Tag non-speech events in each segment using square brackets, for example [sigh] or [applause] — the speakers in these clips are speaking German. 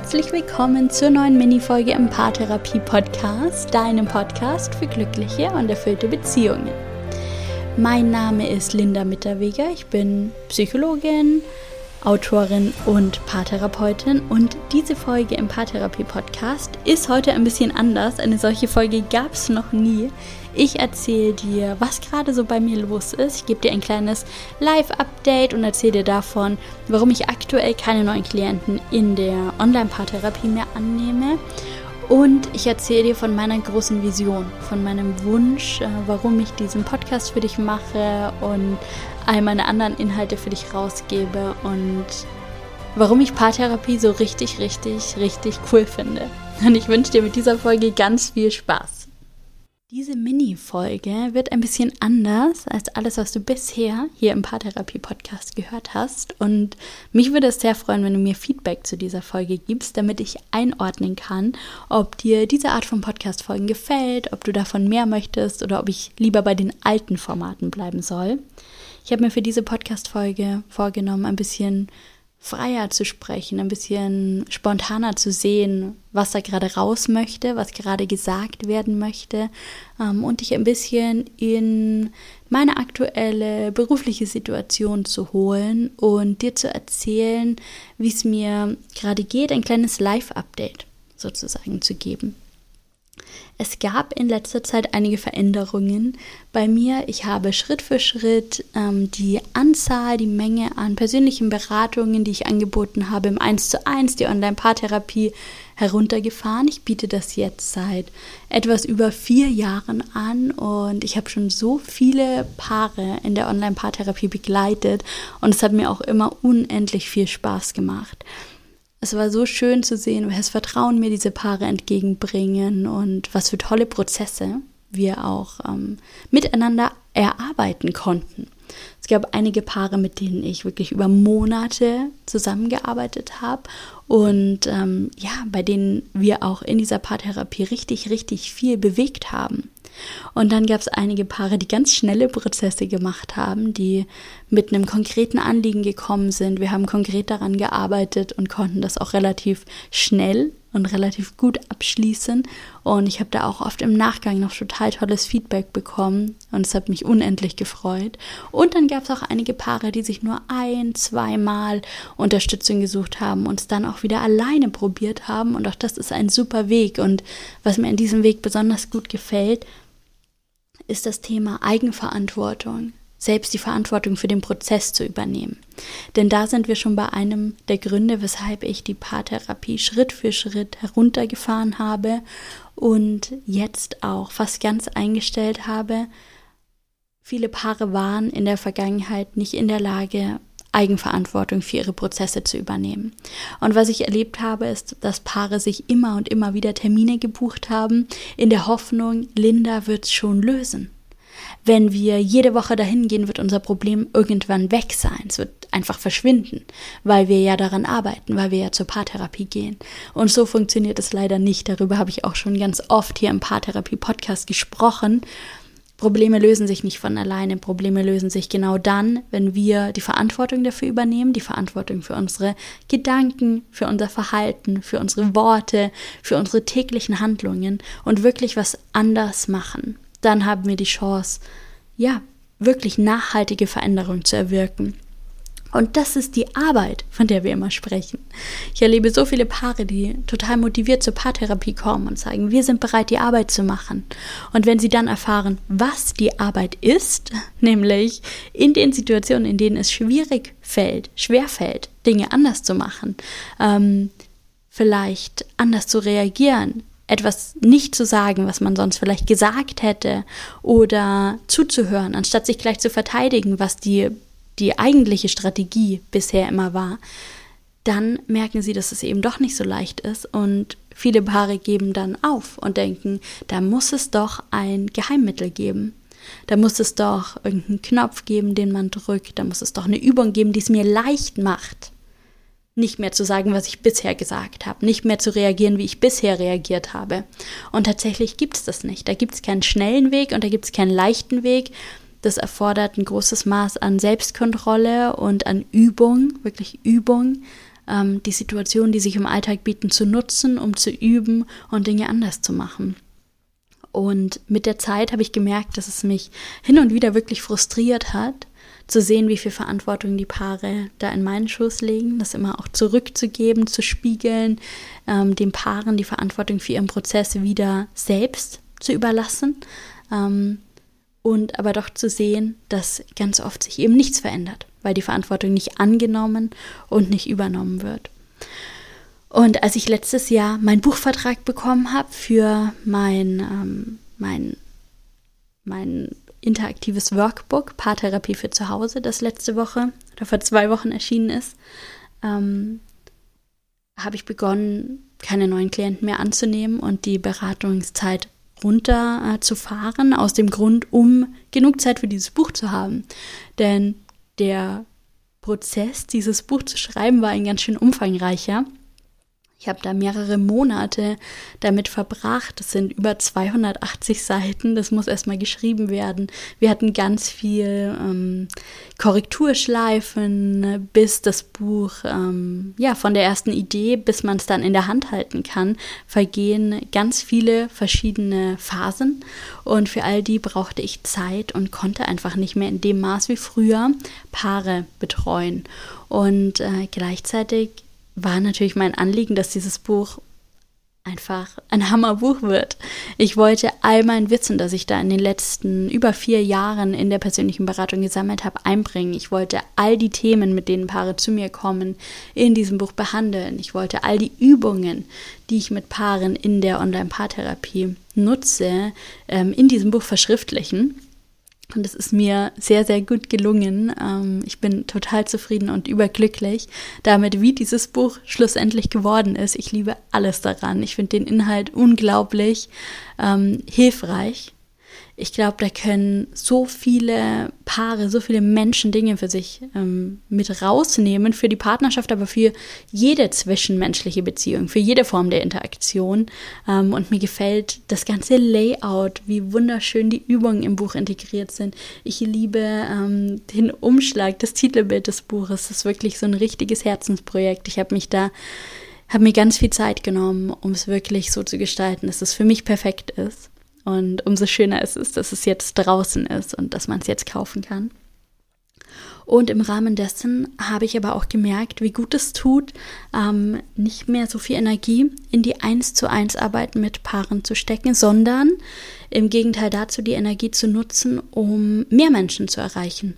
herzlich willkommen zur neuen Minifolge im Paartherapie Podcast, deinem Podcast für glückliche und erfüllte Beziehungen. Mein Name ist Linda Mitterweger, ich bin Psychologin, Autorin und Paartherapeutin und diese Folge im Paartherapie Podcast ist heute ein bisschen anders. Eine solche Folge gab es noch nie. Ich erzähle dir, was gerade so bei mir los ist. Ich gebe dir ein kleines Live-Update und erzähle dir davon, warum ich aktuell keine neuen Klienten in der Online-Paartherapie mehr annehme. Und ich erzähle dir von meiner großen Vision, von meinem Wunsch, äh, warum ich diesen Podcast für dich mache und all meine anderen Inhalte für dich rausgebe und warum ich Paartherapie so richtig, richtig, richtig cool finde. Und ich wünsche dir mit dieser Folge ganz viel Spaß. Diese Mini-Folge wird ein bisschen anders als alles, was du bisher hier im Paartherapie-Podcast gehört hast. Und mich würde es sehr freuen, wenn du mir Feedback zu dieser Folge gibst, damit ich einordnen kann, ob dir diese Art von Podcast-Folgen gefällt, ob du davon mehr möchtest oder ob ich lieber bei den alten Formaten bleiben soll. Ich habe mir für diese Podcast-Folge vorgenommen, ein bisschen freier zu sprechen, ein bisschen spontaner zu sehen, was da gerade raus möchte, was gerade gesagt werden möchte ähm, und dich ein bisschen in meine aktuelle berufliche Situation zu holen und dir zu erzählen, wie es mir gerade geht, ein kleines Live-Update sozusagen zu geben. Es gab in letzter Zeit einige Veränderungen bei mir. Ich habe Schritt für Schritt ähm, die Anzahl, die Menge an persönlichen Beratungen, die ich angeboten habe, im 1 zu 1, die Online-Paartherapie, heruntergefahren. Ich biete das jetzt seit etwas über vier Jahren an und ich habe schon so viele Paare in der Online-Paartherapie begleitet und es hat mir auch immer unendlich viel Spaß gemacht es war so schön zu sehen, welches Vertrauen mir diese Paare entgegenbringen und was für tolle Prozesse wir auch ähm, miteinander erarbeiten konnten. Es gab einige Paare, mit denen ich wirklich über Monate zusammengearbeitet habe und ähm, ja, bei denen wir auch in dieser Paartherapie richtig, richtig viel bewegt haben. Und dann gab es einige Paare, die ganz schnelle Prozesse gemacht haben, die mit einem konkreten Anliegen gekommen sind. Wir haben konkret daran gearbeitet und konnten das auch relativ schnell und relativ gut abschließen. Und ich habe da auch oft im Nachgang noch total tolles Feedback bekommen und es hat mich unendlich gefreut. Und dann gab es auch einige Paare, die sich nur ein, zweimal Unterstützung gesucht haben und es dann auch wieder alleine probiert haben. Und auch das ist ein super Weg. Und was mir an diesem Weg besonders gut gefällt, ist das Thema Eigenverantwortung, selbst die Verantwortung für den Prozess zu übernehmen. Denn da sind wir schon bei einem der Gründe, weshalb ich die Paartherapie Schritt für Schritt heruntergefahren habe und jetzt auch fast ganz eingestellt habe. Viele Paare waren in der Vergangenheit nicht in der Lage, Eigenverantwortung für ihre Prozesse zu übernehmen. Und was ich erlebt habe, ist, dass Paare sich immer und immer wieder Termine gebucht haben, in der Hoffnung, Linda wird's schon lösen. Wenn wir jede Woche dahin gehen, wird unser Problem irgendwann weg sein. Es wird einfach verschwinden, weil wir ja daran arbeiten, weil wir ja zur Paartherapie gehen. Und so funktioniert es leider nicht. Darüber habe ich auch schon ganz oft hier im Paartherapie-Podcast gesprochen. Probleme lösen sich nicht von alleine. Probleme lösen sich genau dann, wenn wir die Verantwortung dafür übernehmen, die Verantwortung für unsere Gedanken, für unser Verhalten, für unsere Worte, für unsere täglichen Handlungen und wirklich was anders machen. Dann haben wir die Chance, ja, wirklich nachhaltige Veränderung zu erwirken. Und das ist die Arbeit, von der wir immer sprechen. Ich erlebe so viele Paare, die total motiviert zur Paartherapie kommen und sagen, wir sind bereit, die Arbeit zu machen. Und wenn sie dann erfahren, was die Arbeit ist, [laughs] nämlich in den Situationen, in denen es schwierig fällt, schwer fällt, Dinge anders zu machen, ähm, vielleicht anders zu reagieren, etwas nicht zu sagen, was man sonst vielleicht gesagt hätte, oder zuzuhören, anstatt sich gleich zu verteidigen, was die die eigentliche Strategie bisher immer war, dann merken sie, dass es eben doch nicht so leicht ist und viele Paare geben dann auf und denken, da muss es doch ein Geheimmittel geben. Da muss es doch irgendeinen Knopf geben, den man drückt. Da muss es doch eine Übung geben, die es mir leicht macht, nicht mehr zu sagen, was ich bisher gesagt habe, nicht mehr zu reagieren, wie ich bisher reagiert habe. Und tatsächlich gibt es das nicht. Da gibt es keinen schnellen Weg und da gibt es keinen leichten Weg, das erfordert ein großes Maß an Selbstkontrolle und an Übung, wirklich Übung, ähm, die Situationen, die sich im Alltag bieten, zu nutzen, um zu üben und Dinge anders zu machen. Und mit der Zeit habe ich gemerkt, dass es mich hin und wieder wirklich frustriert hat, zu sehen, wie viel Verantwortung die Paare da in meinen Schoß legen, das immer auch zurückzugeben, zu spiegeln, ähm, den Paaren die Verantwortung für ihren Prozess wieder selbst zu überlassen. Ähm, und aber doch zu sehen, dass ganz oft sich eben nichts verändert, weil die Verantwortung nicht angenommen und nicht übernommen wird. Und als ich letztes Jahr meinen Buchvertrag bekommen habe für mein, ähm, mein, mein interaktives Workbook Paartherapie für zu Hause, das letzte Woche oder vor zwei Wochen erschienen ist, ähm, habe ich begonnen, keine neuen Klienten mehr anzunehmen und die Beratungszeit runterzufahren, äh, aus dem Grund, um genug Zeit für dieses Buch zu haben. Denn der Prozess, dieses Buch zu schreiben, war ein ganz schön umfangreicher. Ich habe da mehrere Monate damit verbracht. Das sind über 280 Seiten. Das muss erstmal geschrieben werden. Wir hatten ganz viel ähm, Korrekturschleifen, bis das Buch, ähm, ja, von der ersten Idee, bis man es dann in der Hand halten kann, vergehen ganz viele verschiedene Phasen. Und für all die brauchte ich Zeit und konnte einfach nicht mehr in dem Maß wie früher Paare betreuen. Und äh, gleichzeitig war natürlich mein Anliegen, dass dieses Buch einfach ein Hammerbuch wird. Ich wollte all mein Wissen, das ich da in den letzten über vier Jahren in der persönlichen Beratung gesammelt habe, einbringen. Ich wollte all die Themen, mit denen Paare zu mir kommen, in diesem Buch behandeln. Ich wollte all die Übungen, die ich mit Paaren in der Online-Paartherapie nutze, ähm, in diesem Buch verschriftlichen. Und es ist mir sehr, sehr gut gelungen. Ähm, ich bin total zufrieden und überglücklich damit, wie dieses Buch schlussendlich geworden ist. Ich liebe alles daran. Ich finde den Inhalt unglaublich ähm, hilfreich ich glaube, da können so viele Paare, so viele Menschen Dinge für sich ähm, mit rausnehmen, für die Partnerschaft, aber für jede zwischenmenschliche Beziehung, für jede Form der Interaktion. Ähm, und mir gefällt das ganze Layout, wie wunderschön die Übungen im Buch integriert sind. Ich liebe ähm, den Umschlag, das Titelbild des Buches. Das ist wirklich so ein richtiges Herzensprojekt. Ich habe mich da habe mir ganz viel Zeit genommen, um es wirklich so zu gestalten, dass es für mich perfekt ist. Und umso schöner ist es, dass es jetzt draußen ist und dass man es jetzt kaufen kann. Und im Rahmen dessen habe ich aber auch gemerkt, wie gut es tut, ähm, nicht mehr so viel Energie in die Eins zu eins Arbeit mit Paaren zu stecken, sondern im Gegenteil dazu die Energie zu nutzen, um mehr Menschen zu erreichen.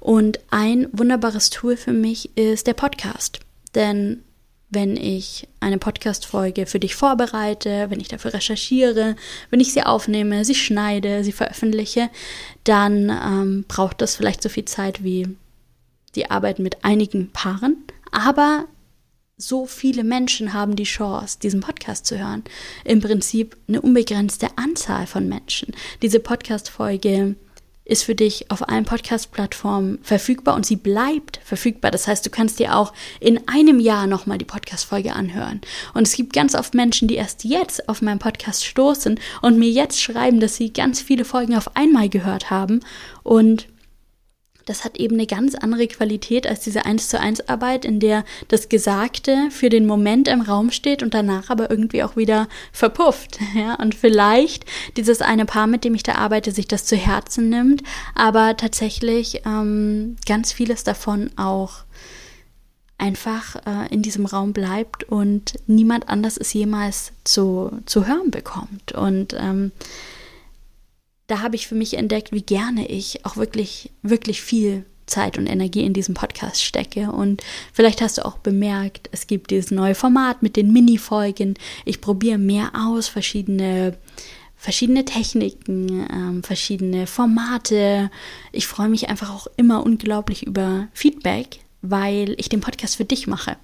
Und ein wunderbares Tool für mich ist der Podcast. Denn wenn ich eine Podcast-Folge für dich vorbereite, wenn ich dafür recherchiere, wenn ich sie aufnehme, sie schneide, sie veröffentliche, dann ähm, braucht das vielleicht so viel Zeit wie die Arbeit mit einigen Paaren. Aber so viele Menschen haben die Chance, diesen Podcast zu hören. Im Prinzip eine unbegrenzte Anzahl von Menschen. Diese Podcast-Folge ist für dich auf allen Podcast-Plattformen verfügbar und sie bleibt verfügbar. Das heißt, du kannst dir auch in einem Jahr nochmal die Podcast-Folge anhören. Und es gibt ganz oft Menschen, die erst jetzt auf meinen Podcast stoßen und mir jetzt schreiben, dass sie ganz viele Folgen auf einmal gehört haben und das hat eben eine ganz andere Qualität als diese 1 zu 1 Arbeit, in der das Gesagte für den Moment im Raum steht und danach aber irgendwie auch wieder verpufft. [laughs] Ja? Und vielleicht dieses eine Paar, mit dem ich da arbeite, sich das zu Herzen nimmt, aber tatsächlich ähm, ganz vieles davon auch einfach äh, in diesem Raum bleibt und niemand anders es jemals zu, zu hören bekommt. Und ähm, da habe ich für mich entdeckt, wie gerne ich auch wirklich, wirklich viel Zeit und Energie in diesem Podcast stecke. Und vielleicht hast du auch bemerkt, es gibt dieses neue Format mit den Mini-Folgen. Ich probiere mehr aus, verschiedene, verschiedene Techniken, ähm, verschiedene Formate. Ich freue mich einfach auch immer unglaublich über Feedback, weil ich den Podcast für dich mache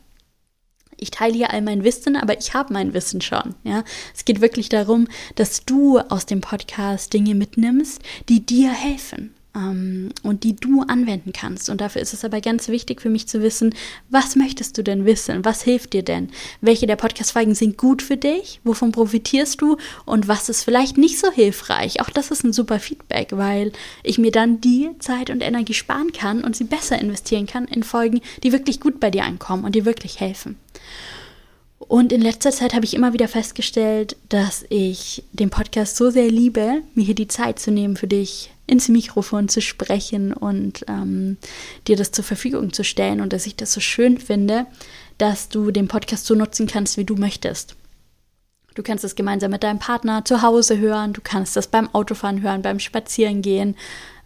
ich teile hier all mein Wissen, aber ich habe mein Wissen schon. Ja, es geht wirklich darum, dass du aus dem Podcast Dinge mitnimmst, die dir helfen. Ähm, und die du anwenden kannst. Und dafür ist es aber ganz wichtig für mich zu wissen, was möchtest du denn wissen? Was hilft dir denn? Welche der Podcast-Folgen sind gut für dich? Wovon profitierst du? Und was ist vielleicht nicht so hilfreich? Auch das ist ein super Feedback, weil ich mir dann die Zeit und Energie sparen kann und sie besser investieren kann in Folgen, die wirklich gut bei dir ankommen und dir wirklich helfen. Und in letzter Zeit habe ich immer wieder festgestellt, dass ich den Podcast so sehr liebe, mir hier die Zeit zu nehmen, für dich ins Mikrofon zu sprechen und ähm, dir das zur Verfügung zu stellen und dass ich das so schön finde, dass du den Podcast so nutzen kannst, wie du möchtest. Du kannst es gemeinsam mit deinem Partner zu Hause hören, du kannst das beim Autofahren hören, beim Spazierengehen.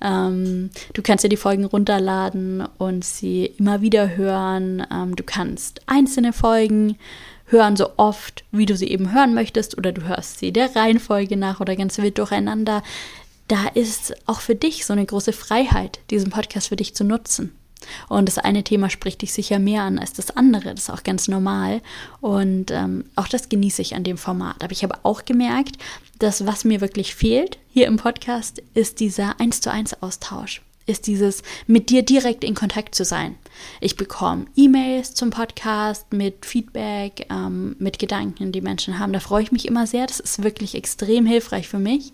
Ähm, du kannst dir die Folgen runterladen und sie immer wieder hören. Ähm, du kannst einzelne Folgen hören, so oft, wie du sie eben hören möchtest, oder du hörst sie der Reihenfolge nach oder ganz wild durcheinander. Da ist auch für dich so eine große Freiheit, diesen Podcast für dich zu nutzen. Und das eine Thema spricht dich sicher mehr an als das andere. Das ist auch ganz normal. Und ähm, auch das genieße ich an dem Format. Aber ich habe auch gemerkt, dass was mir wirklich fehlt hier im Podcast, ist dieser 1 zu 1 Austausch ist dieses mit dir direkt in Kontakt zu sein. Ich bekomme E-Mails zum Podcast mit Feedback, ähm, mit Gedanken, die Menschen haben. Da freue ich mich immer sehr. Das ist wirklich extrem hilfreich für mich.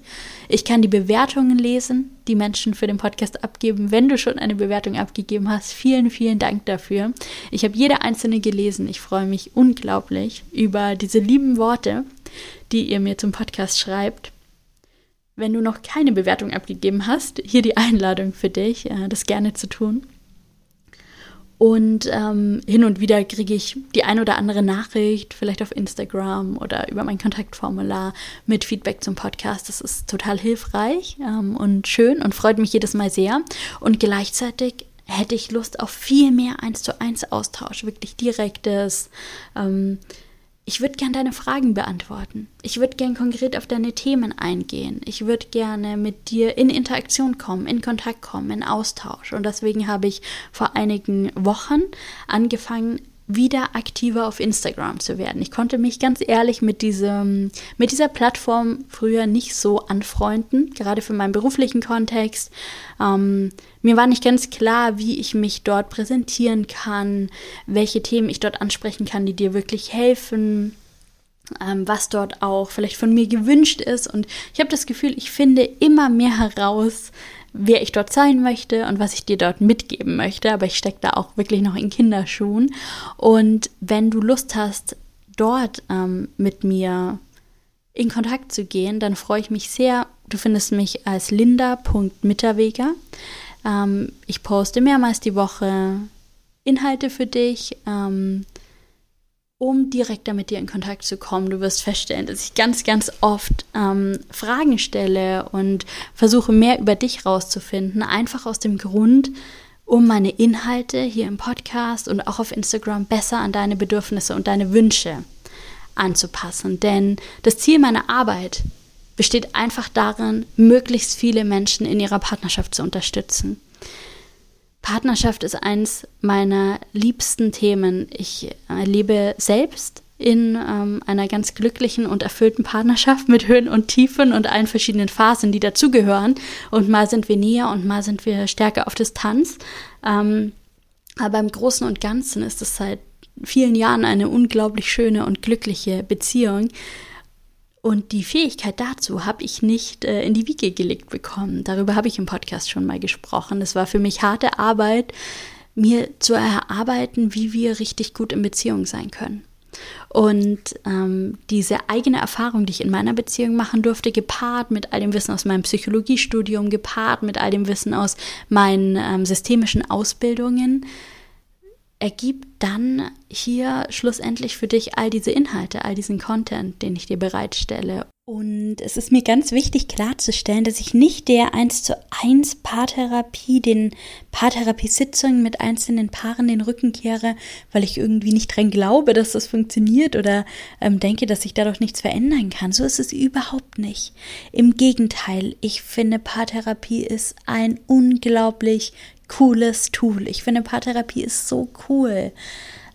Ich kann die Bewertungen lesen, die Menschen für den Podcast abgeben. Wenn du schon eine Bewertung abgegeben hast, vielen, vielen Dank dafür. Ich habe jede einzelne gelesen. Ich freue mich unglaublich über diese lieben Worte, die ihr mir zum Podcast schreibt. Wenn du noch keine Bewertung abgegeben hast, hier die Einladung für dich, äh, das gerne zu tun. Und ähm, hin und wieder kriege ich die ein oder andere Nachricht, vielleicht auf Instagram oder über mein Kontaktformular mit Feedback zum Podcast. Das ist total hilfreich ähm, und schön und freut mich jedes Mal sehr. Und gleichzeitig hätte ich Lust auf viel mehr eins zu eins Austausch, wirklich direktes. Ähm, ich würde gerne deine Fragen beantworten. Ich würde gerne konkret auf deine Themen eingehen. Ich würde gerne mit dir in Interaktion kommen, in Kontakt kommen, in Austausch. Und deswegen habe ich vor einigen Wochen angefangen, wieder aktiver auf Instagram zu werden. Ich konnte mich ganz ehrlich mit diesem, mit dieser Plattform früher nicht so anfreunden, gerade für meinen beruflichen Kontext. Ähm, mir war nicht ganz klar, wie ich mich dort präsentieren kann, welche Themen ich dort ansprechen kann, die dir wirklich helfen, ähm, was dort auch vielleicht von mir gewünscht ist. Und ich habe das Gefühl, ich finde immer mehr heraus, wer ich dort sein möchte und was ich dir dort mitgeben möchte. Aber ich stecke da auch wirklich noch in Kinderschuhen. Und wenn du Lust hast, dort ähm, mit mir in Kontakt zu gehen, dann freue ich mich sehr. Du findest mich als linda.mitterweger. Ähm, ich poste mehrmals die Woche Inhalte für dich. Ähm, um direkter mit dir in Kontakt zu kommen. Du wirst feststellen, dass ich ganz, ganz oft ähm, Fragen stelle und versuche mehr über dich rauszufinden. Einfach aus dem Grund, um meine Inhalte hier im Podcast und auch auf Instagram besser an deine Bedürfnisse und deine Wünsche anzupassen. Denn das Ziel meiner Arbeit besteht einfach darin, möglichst viele Menschen in ihrer Partnerschaft zu unterstützen. Partnerschaft ist eins meiner liebsten Themen. Ich lebe selbst in ähm, einer ganz glücklichen und erfüllten Partnerschaft mit Höhen und Tiefen und allen verschiedenen Phasen, die dazugehören. Und mal sind wir näher und mal sind wir stärker auf Distanz. Ähm, aber im Großen und Ganzen ist es seit vielen Jahren eine unglaublich schöne und glückliche Beziehung. Und die Fähigkeit dazu habe ich nicht äh, in die Wiege gelegt bekommen. Darüber habe ich im Podcast schon mal gesprochen. Es war für mich harte Arbeit, mir zu erarbeiten, wie wir richtig gut in Beziehung sein können. Und ähm, diese eigene Erfahrung, die ich in meiner Beziehung machen durfte, gepaart mit all dem Wissen aus meinem Psychologiestudium, gepaart mit all dem Wissen aus meinen ähm, systemischen Ausbildungen, ergibt dann hier schlussendlich für dich all diese Inhalte, all diesen Content, den ich dir bereitstelle. Und es ist mir ganz wichtig klarzustellen, dass ich nicht der 1 zu 1 Paartherapie, den Paartherapiesitzungen mit einzelnen Paaren den Rücken kehre, weil ich irgendwie nicht dran glaube, dass das funktioniert oder ähm, denke, dass sich dadurch nichts verändern kann. So ist es überhaupt nicht. Im Gegenteil, ich finde Paartherapie ist ein unglaublich cooles Tool. Ich finde, Paartherapie ist so cool.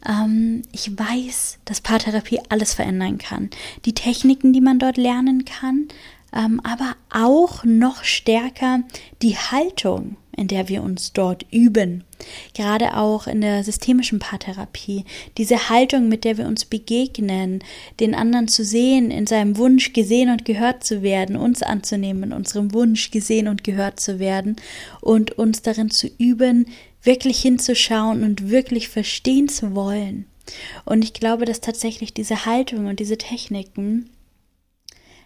Ähm, ich weiß, dass Paartherapie alles verändern kann. Die Techniken, die man dort lernen kann, aber auch noch stärker die Haltung, in der wir uns dort üben. Gerade auch in der systemischen Paartherapie. Diese Haltung, mit der wir uns begegnen, den anderen zu sehen, in seinem Wunsch gesehen und gehört zu werden, uns anzunehmen, in unserem Wunsch gesehen und gehört zu werden und uns darin zu üben, wirklich hinzuschauen und wirklich verstehen zu wollen. Und ich glaube, dass tatsächlich diese Haltung und diese Techniken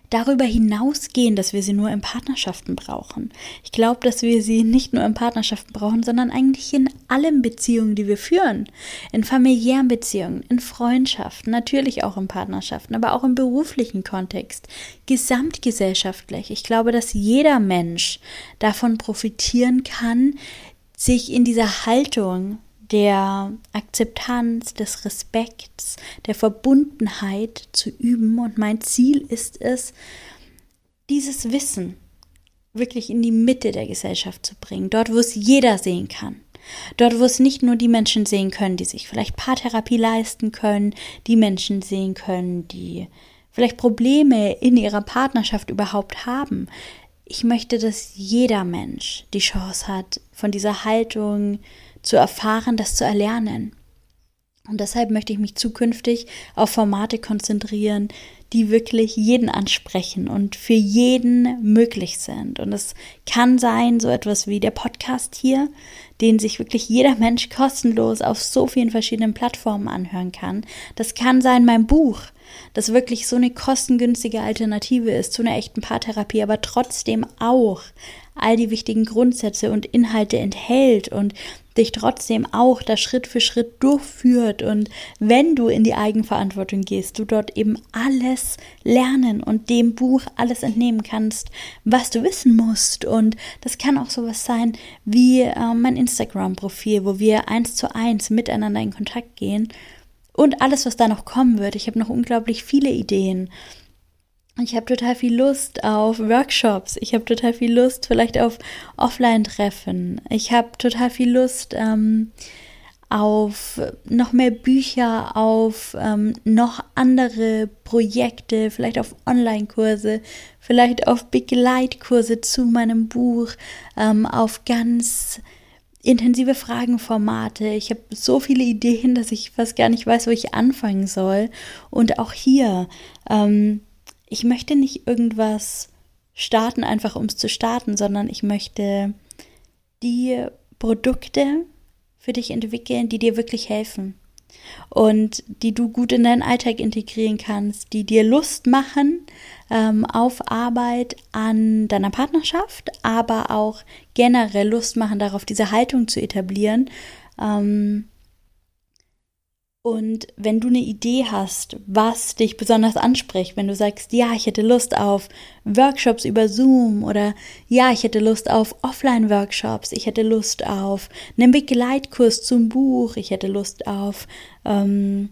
darüber hinausgehen, dass wir sie nur in Partnerschaften brauchen. Ich glaube, dass wir sie nicht nur in Partnerschaften brauchen, sondern eigentlich in allen Beziehungen, die wir führen. In familiären Beziehungen, in Freundschaften, natürlich auch in Partnerschaften, aber auch im beruflichen Kontext, gesamtgesellschaftlich. Ich glaube, dass jeder Mensch davon profitieren kann, sich in dieser Haltung der Akzeptanz, des Respekts, der Verbundenheit zu üben. Und mein Ziel ist es, dieses Wissen wirklich in die Mitte der Gesellschaft zu bringen, dort, wo es jeder sehen kann. Dort, wo es nicht nur die Menschen sehen können, die sich vielleicht Paartherapie leisten können, die Menschen sehen können, die vielleicht Probleme in ihrer Partnerschaft überhaupt haben. Ich möchte, dass jeder Mensch die Chance hat, von dieser Haltung zu erfahren, das zu erlernen. Und deshalb möchte ich mich zukünftig auf Formate konzentrieren, die wirklich jeden ansprechen und für jeden möglich sind. Und es kann sein, so etwas wie der Podcast hier, den sich wirklich jeder Mensch kostenlos auf so vielen verschiedenen Plattformen anhören kann. Das kann sein mein Buch, das wirklich so eine kostengünstige Alternative ist zu einer echten Paartherapie, aber trotzdem auch all die wichtigen Grundsätze und Inhalte enthält und dich trotzdem auch da Schritt für Schritt durchführt. Und wenn du in die Eigenverantwortung gehst, du dort eben alles lernen und dem Buch alles entnehmen kannst, was du wissen musst. Und das kann auch sowas sein wie äh, mein Instagram-Profil, wo wir eins zu eins miteinander in Kontakt gehen und alles, was da noch kommen wird. Ich habe noch unglaublich viele Ideen ich habe total viel Lust auf Workshops. Ich habe total viel Lust vielleicht auf Offline-Treffen. Ich habe total viel Lust ähm, auf noch mehr Bücher, auf ähm, noch andere Projekte, vielleicht auf Online-Kurse, vielleicht auf Begleitkurse zu meinem Buch, ähm, auf ganz intensive Fragenformate. Ich habe so viele Ideen, dass ich fast gar nicht weiß, wo ich anfangen soll. Und auch hier. Ähm, ich möchte nicht irgendwas starten, einfach um es zu starten, sondern ich möchte die Produkte für dich entwickeln, die dir wirklich helfen und die du gut in deinen Alltag integrieren kannst, die dir Lust machen ähm, auf Arbeit an deiner Partnerschaft, aber auch generell Lust machen darauf, diese Haltung zu etablieren. Ähm, und wenn du eine Idee hast, was dich besonders anspricht, wenn du sagst, ja, ich hätte Lust auf Workshops über Zoom oder ja, ich hätte Lust auf Offline-Workshops, ich hätte Lust auf einen Begleitkurs zum Buch, ich hätte Lust auf ähm,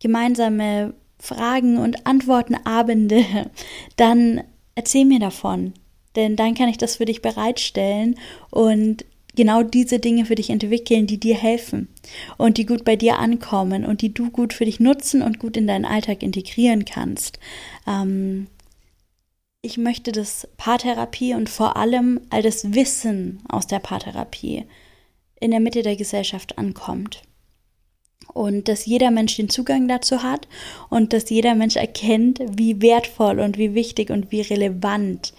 gemeinsame Fragen- und Antwortenabende, [laughs] dann erzähl mir davon. Denn dann kann ich das für dich bereitstellen und genau diese Dinge für dich entwickeln, die dir helfen und die gut bei dir ankommen und die du gut für dich nutzen und gut in deinen Alltag integrieren kannst. Ähm, ich möchte, dass Paartherapie und vor allem all das Wissen aus der Paartherapie in der Mitte der Gesellschaft ankommt. Und dass jeder Mensch den Zugang dazu hat und dass jeder Mensch erkennt, wie wertvoll und wie wichtig und wie relevant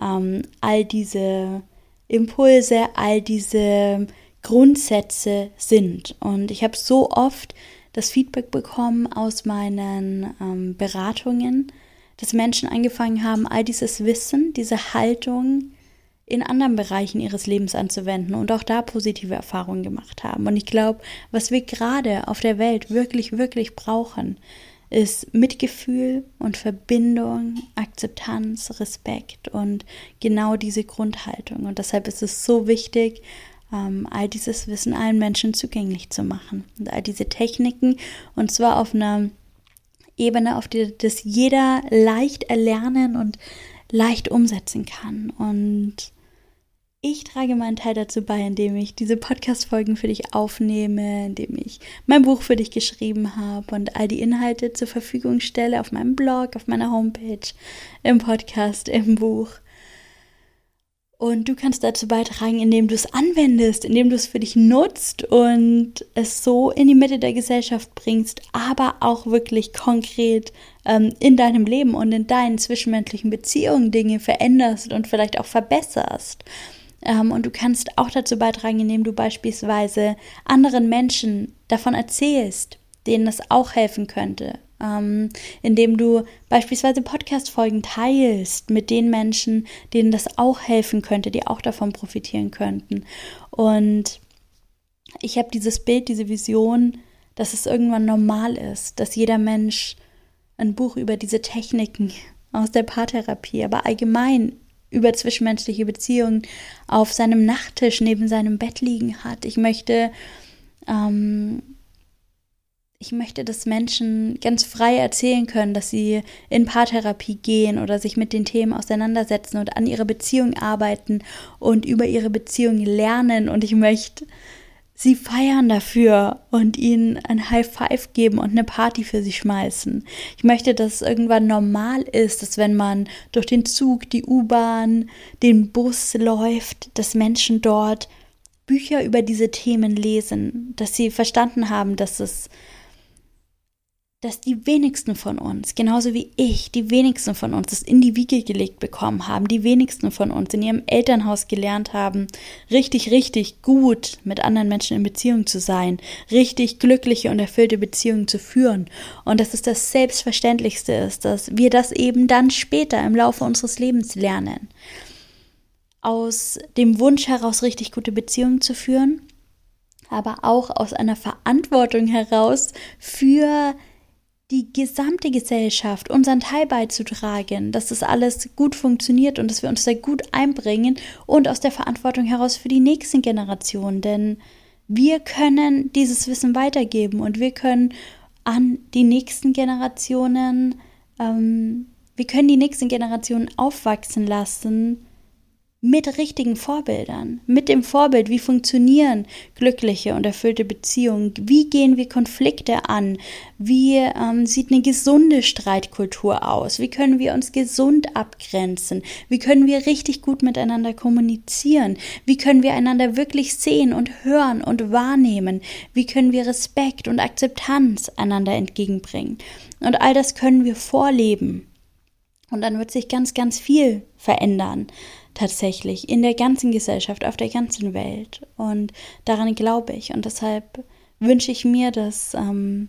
ähm, all diese Impulse, all diese Grundsätze sind. Und ich habe so oft das Feedback bekommen aus meinen ähm, Beratungen, dass Menschen angefangen haben, all dieses Wissen, diese Haltung in anderen Bereichen ihres Lebens anzuwenden und auch da positive Erfahrungen gemacht haben. Und ich glaube, was wir gerade auf der Welt wirklich, wirklich brauchen, ist Mitgefühl und Verbindung, Akzeptanz, Respekt und genau diese Grundhaltung. Und deshalb ist es so wichtig, ähm, all dieses Wissen allen Menschen zugänglich zu machen. Und all diese Techniken und zwar auf einer Ebene, auf der das jeder leicht erlernen und leicht umsetzen kann. Und ich trage meinen Teil dazu bei, indem ich diese Podcast-Folgen für dich aufnehme, indem ich mein Buch für dich geschrieben habe und all die Inhalte zur Verfügung stelle auf meinem Blog, auf meiner Homepage, im Podcast, im Buch. Und du kannst dazu beitragen, indem du es anwendest, indem du es für dich nutzt und es so in die Mitte der Gesellschaft bringst, aber auch wirklich konkret ähm, in deinem Leben und in deinen zwischenmenschlichen Beziehungen Dinge veränderst und vielleicht auch verbesserst. Ähm, und du kannst auch dazu beitragen, indem du beispielsweise anderen Menschen davon erzählst, denen das auch helfen könnte. Ähm, indem du beispielsweise Podcast-Folgen teilst mit den Menschen, denen das auch helfen könnte, die auch davon profitieren könnten. Und ich habe dieses Bild, diese Vision, dass es irgendwann normal ist, dass jeder Mensch ein Buch über diese Techniken aus der Paartherapie, aber allgemein über zwischenmenschliche Beziehungen auf seinem Nachttisch neben seinem Bett liegen hat. Ich möchte, ähm, ich möchte, dass Menschen ganz frei erzählen können, dass sie in Paartherapie gehen oder sich mit den Themen auseinandersetzen und an ihrer Beziehung arbeiten und über ihre Beziehung lernen. Und ich möchte sie feiern dafür und ihnen ein High Five geben und eine Party für sie schmeißen. Ich möchte, dass es irgendwann normal ist, dass wenn man durch den Zug, die U-Bahn, den Bus läuft, dass Menschen dort Bücher über diese Themen lesen, dass sie verstanden haben, dass es dass die wenigsten von uns, genauso wie ich, die wenigsten von uns das in die Wiege gelegt bekommen haben, die wenigsten von uns in ihrem Elternhaus gelernt haben, richtig, richtig gut mit anderen Menschen in Beziehung zu sein, richtig glückliche und erfüllte Beziehungen zu führen und dass es das Selbstverständlichste ist, dass wir das eben dann später im Laufe unseres Lebens lernen. Aus dem Wunsch heraus, richtig gute Beziehungen zu führen, aber auch aus einer Verantwortung heraus für die gesamte Gesellschaft unseren Teil beizutragen, dass das alles gut funktioniert und dass wir uns da gut einbringen und aus der Verantwortung heraus für die nächsten Generationen. Denn wir können dieses Wissen weitergeben und wir können an die nächsten Generationen, ähm, wir können die nächsten Generationen aufwachsen lassen mit richtigen Vorbildern, mit dem Vorbild, wie funktionieren glückliche und erfüllte Beziehungen, wie gehen wir Konflikte an, wie ähm, sieht eine gesunde Streitkultur aus, wie können wir uns gesund abgrenzen, wie können wir richtig gut miteinander kommunizieren, wie können wir einander wirklich sehen und hören und wahrnehmen, wie können wir Respekt und Akzeptanz einander entgegenbringen. Und all das können wir vorleben. Und dann wird sich ganz, ganz viel verändern tatsächlich in der ganzen Gesellschaft, auf der ganzen Welt. Und daran glaube ich. Und deshalb wünsche ich mir, dass, ähm,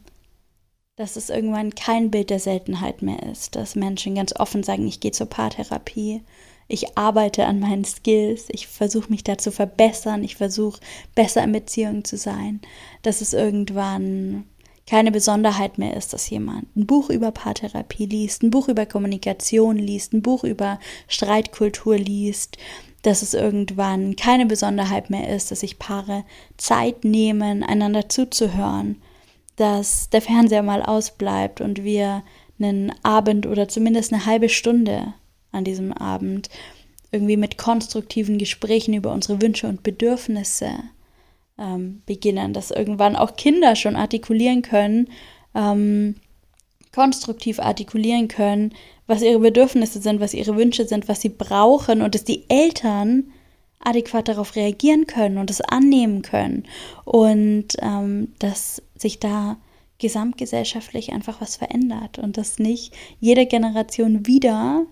dass es irgendwann kein Bild der Seltenheit mehr ist, dass Menschen ganz offen sagen, ich gehe zur Paartherapie, ich arbeite an meinen Skills, ich versuche mich da zu verbessern, ich versuche besser in Beziehungen zu sein, dass es irgendwann keine Besonderheit mehr ist, dass jemand ein Buch über Paartherapie liest, ein Buch über Kommunikation liest, ein Buch über Streitkultur liest, dass es irgendwann keine Besonderheit mehr ist, dass sich Paare Zeit nehmen, einander zuzuhören, dass der Fernseher mal ausbleibt und wir einen Abend oder zumindest eine halbe Stunde an diesem Abend irgendwie mit konstruktiven Gesprächen über unsere Wünsche und Bedürfnisse ähm, beginnen, dass irgendwann auch Kinder schon artikulieren können, ähm, konstruktiv artikulieren können, was ihre Bedürfnisse sind, was ihre Wünsche sind, was sie brauchen und dass die Eltern adäquat darauf reagieren können und es annehmen können und ähm, dass sich da gesamtgesellschaftlich einfach was verändert und dass nicht jede Generation wieder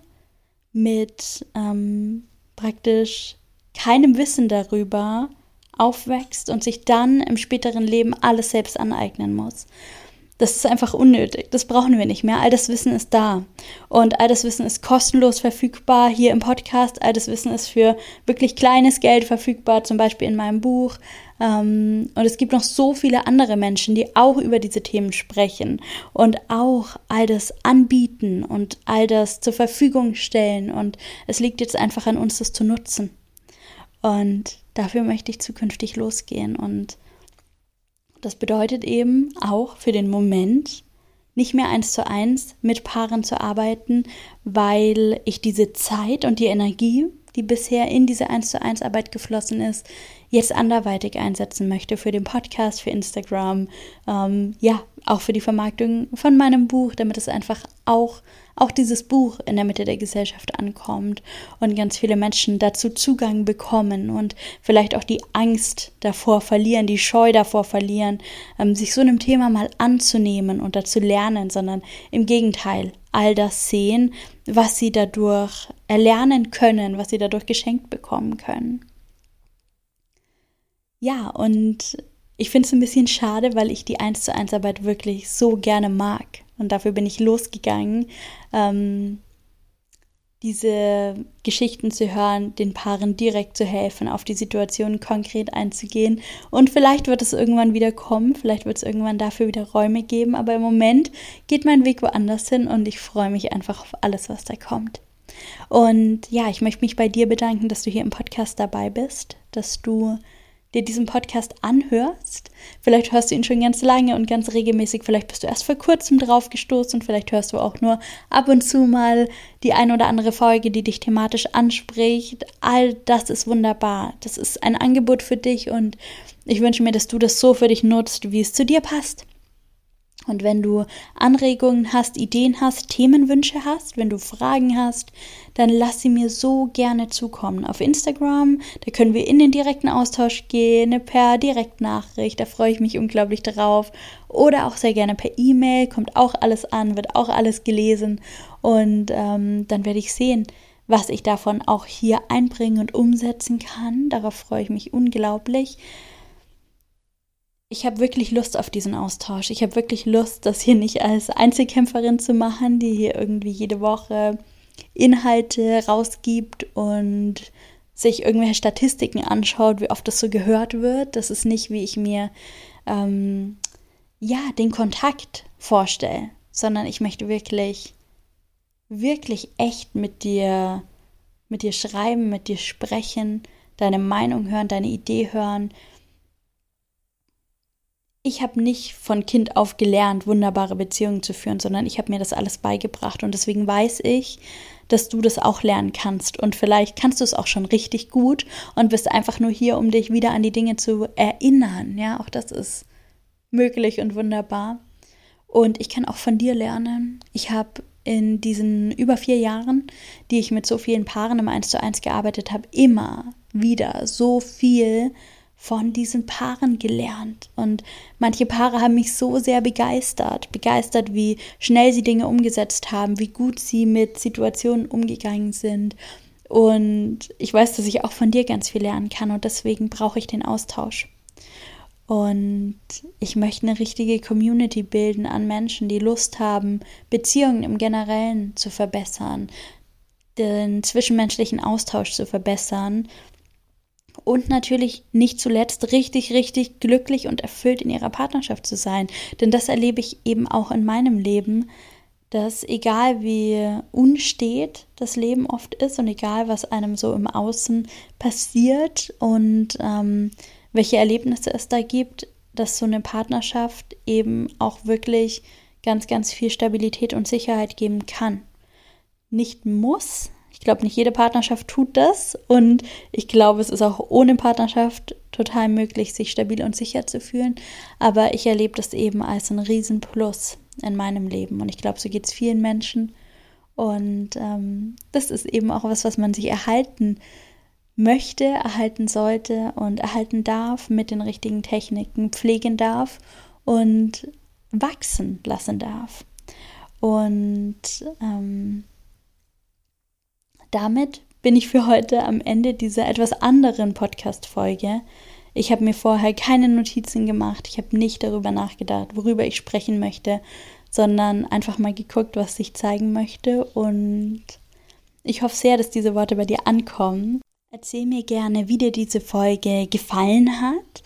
mit ähm, praktisch keinem Wissen darüber aufwächst und sich dann im späteren Leben alles selbst aneignen muss. Das ist einfach unnötig. Das brauchen wir nicht mehr. All das Wissen ist da. Und all das Wissen ist kostenlos verfügbar hier im Podcast. All das Wissen ist für wirklich kleines Geld verfügbar, zum Beispiel in meinem Buch. Ähm, und es gibt noch so viele andere Menschen, die auch über diese Themen sprechen und auch all das anbieten und all das zur Verfügung stellen. Und es liegt jetzt einfach an uns, das zu nutzen. Und dafür möchte ich zukünftig losgehen. Und das bedeutet eben auch für den Moment nicht mehr eins zu eins mit Paaren zu arbeiten, weil ich diese Zeit und die Energie die bisher in diese 1 zu 1 Arbeit geflossen ist, jetzt anderweitig einsetzen möchte für den Podcast, für Instagram, ähm, ja, auch für die Vermarktung von meinem Buch, damit es einfach auch, auch dieses Buch in der Mitte der Gesellschaft ankommt und ganz viele Menschen dazu Zugang bekommen und vielleicht auch die Angst davor verlieren, die Scheu davor verlieren, ähm, sich so einem Thema mal anzunehmen und dazu lernen, sondern im Gegenteil all das sehen, was sie dadurch erlernen können, was sie dadurch geschenkt bekommen können. Ja, und ich finde es ein bisschen schade, weil ich die 1 zu 1 Arbeit wirklich so gerne mag. Und dafür bin ich losgegangen, ähm, diese Geschichten zu hören, den Paaren direkt zu helfen, auf die Situation konkret einzugehen. Und vielleicht wird es irgendwann wieder kommen, vielleicht wird es irgendwann dafür wieder Räume geben, aber im Moment geht mein Weg woanders hin und ich freue mich einfach auf alles, was da kommt. Und ja, ich möchte mich bei dir bedanken, dass du hier im Podcast dabei bist, dass du dir diesen Podcast anhörst. Vielleicht hörst du ihn schon ganz lange und ganz regelmäßig. Vielleicht bist du erst vor kurzem drauf gestoßen und vielleicht hörst du auch nur ab und zu mal die ein oder andere Folge, die dich thematisch anspricht. All das ist wunderbar. Das ist ein Angebot für dich und ich wünsche mir, dass du das so für dich nutzt, wie es zu dir passt. Und wenn du Anregungen hast, Ideen hast, Themenwünsche hast, wenn du Fragen hast, dann lass sie mir so gerne zukommen. Auf Instagram, da können wir in den direkten Austausch gehen, per Direktnachricht, da freue ich mich unglaublich drauf. Oder auch sehr gerne per E-Mail, kommt auch alles an, wird auch alles gelesen. Und ähm, dann werde ich sehen, was ich davon auch hier einbringen und umsetzen kann. Darauf freue ich mich unglaublich ich habe wirklich Lust auf diesen Austausch. Ich habe wirklich Lust, das hier nicht als Einzelkämpferin zu machen, die hier irgendwie jede Woche Inhalte rausgibt und sich irgendwelche Statistiken anschaut, wie oft das so gehört wird. Das ist nicht, wie ich mir ähm, ja den Kontakt vorstelle, sondern ich möchte wirklich, wirklich echt mit dir, mit dir schreiben, mit dir sprechen, deine Meinung hören, deine Idee hören ich habe nicht von Kind auf gelernt, wunderbare Beziehungen zu führen, sondern ich habe mir das alles beigebracht und deswegen weiß ich, dass du das auch lernen kannst und vielleicht kannst du es auch schon richtig gut und bist einfach nur hier, um dich wieder an die Dinge zu erinnern. Ja, auch das ist möglich und wunderbar. Und ich kann auch von dir lernen. Ich habe in diesen über vier Jahren, die ich mit so vielen Paaren im 1 zu 1 gearbeitet habe, immer wieder so viel von diesen Paaren gelernt. Und manche Paare haben mich so sehr begeistert. Begeistert, wie schnell sie Dinge umgesetzt haben, wie gut sie mit Situationen umgegangen sind. Und ich weiß, dass ich auch von dir ganz viel lernen kann und deswegen brauche ich den Austausch. Und ich möchte eine richtige Community bilden an Menschen, die Lust haben, Beziehungen im Generellen zu verbessern, den zwischenmenschlichen Austausch zu verbessern und natürlich nicht zuletzt richtig, richtig glücklich und erfüllt in ihrer Partnerschaft zu sein. Denn das erlebe ich eben auch in meinem Leben, dass egal wie unstet das Leben oft ist und egal was einem so im Außen passiert und ähm, welche Erlebnisse es da gibt, dass so eine Partnerschaft eben auch wirklich ganz, ganz viel Stabilität und Sicherheit geben kann. Nicht muss, ich glaube, nicht jede Partnerschaft tut das und ich glaube, es ist auch ohne Partnerschaft total möglich, sich stabil und sicher zu fühlen. Aber ich erlebe das eben als ein Riesenplus in meinem Leben und ich glaube, so geht es vielen Menschen. Und ähm, das ist eben auch was, was man sich erhalten möchte, erhalten sollte und erhalten darf mit den richtigen Techniken, pflegen darf und wachsen lassen darf. Und ähm, damit bin ich für heute am Ende dieser etwas anderen Podcast-Folge. Ich habe mir vorher keine Notizen gemacht, ich habe nicht darüber nachgedacht, worüber ich sprechen möchte, sondern einfach mal geguckt, was ich zeigen möchte. Und ich hoffe sehr, dass diese Worte bei dir ankommen. Erzähl mir gerne, wie dir diese Folge gefallen hat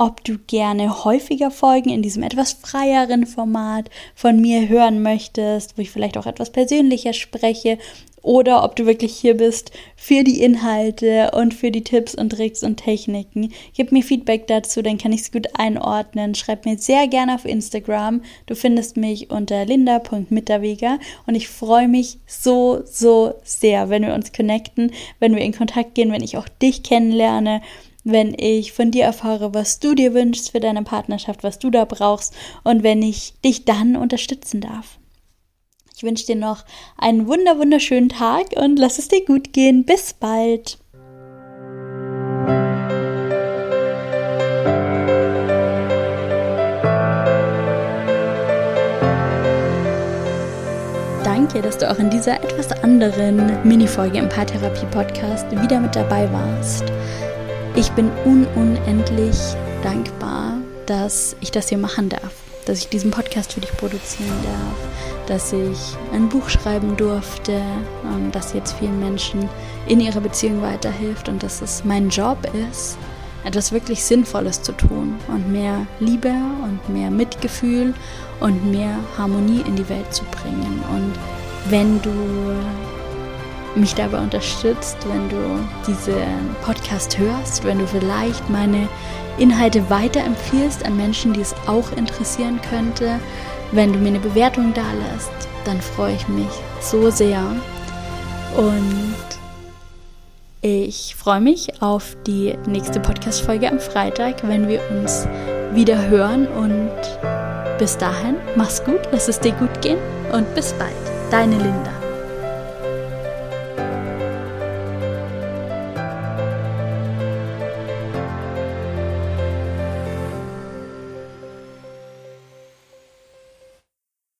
ob du gerne häufiger Folgen in diesem etwas freieren Format von mir hören möchtest, wo ich vielleicht auch etwas persönlicher spreche oder ob du wirklich hier bist für die Inhalte und für die Tipps und Tricks und Techniken. Gib mir Feedback dazu, dann kann ich es gut einordnen. Schreib mir sehr gerne auf Instagram. Du findest mich unter linda.mitterweger und ich freue mich so, so sehr, wenn wir uns connecten, wenn wir in Kontakt gehen, wenn ich auch dich kennenlerne wenn ich von dir erfahre, was du dir wünschst für deine Partnerschaft, was du da brauchst und wenn ich dich dann unterstützen darf. Ich wünsche dir noch einen wunder wunderschönen Tag und lass es dir gut gehen. Bis bald. Danke, dass du auch in dieser etwas anderen Minifolge im Paartherapie-Podcast wieder mit dabei warst. Ich bin unendlich dankbar, dass ich das hier machen darf, dass ich diesen Podcast für dich produzieren darf, dass ich ein Buch schreiben durfte und das jetzt vielen Menschen in ihrer Beziehung weiterhilft und dass es mein Job ist, etwas wirklich Sinnvolles zu tun und mehr Liebe und mehr Mitgefühl und mehr Harmonie in die Welt zu bringen. Und wenn du mich dabei unterstützt, wenn du diesen Podcast hörst, wenn du vielleicht meine Inhalte weiterempfiehlst an Menschen, die es auch interessieren könnte, wenn du mir eine Bewertung da lässt, dann freue ich mich so sehr. Und ich freue mich auf die nächste Podcast-Folge am Freitag, wenn wir uns wieder hören. Und bis dahin, mach's gut, lass es dir gut gehen und bis bald. Deine Linda.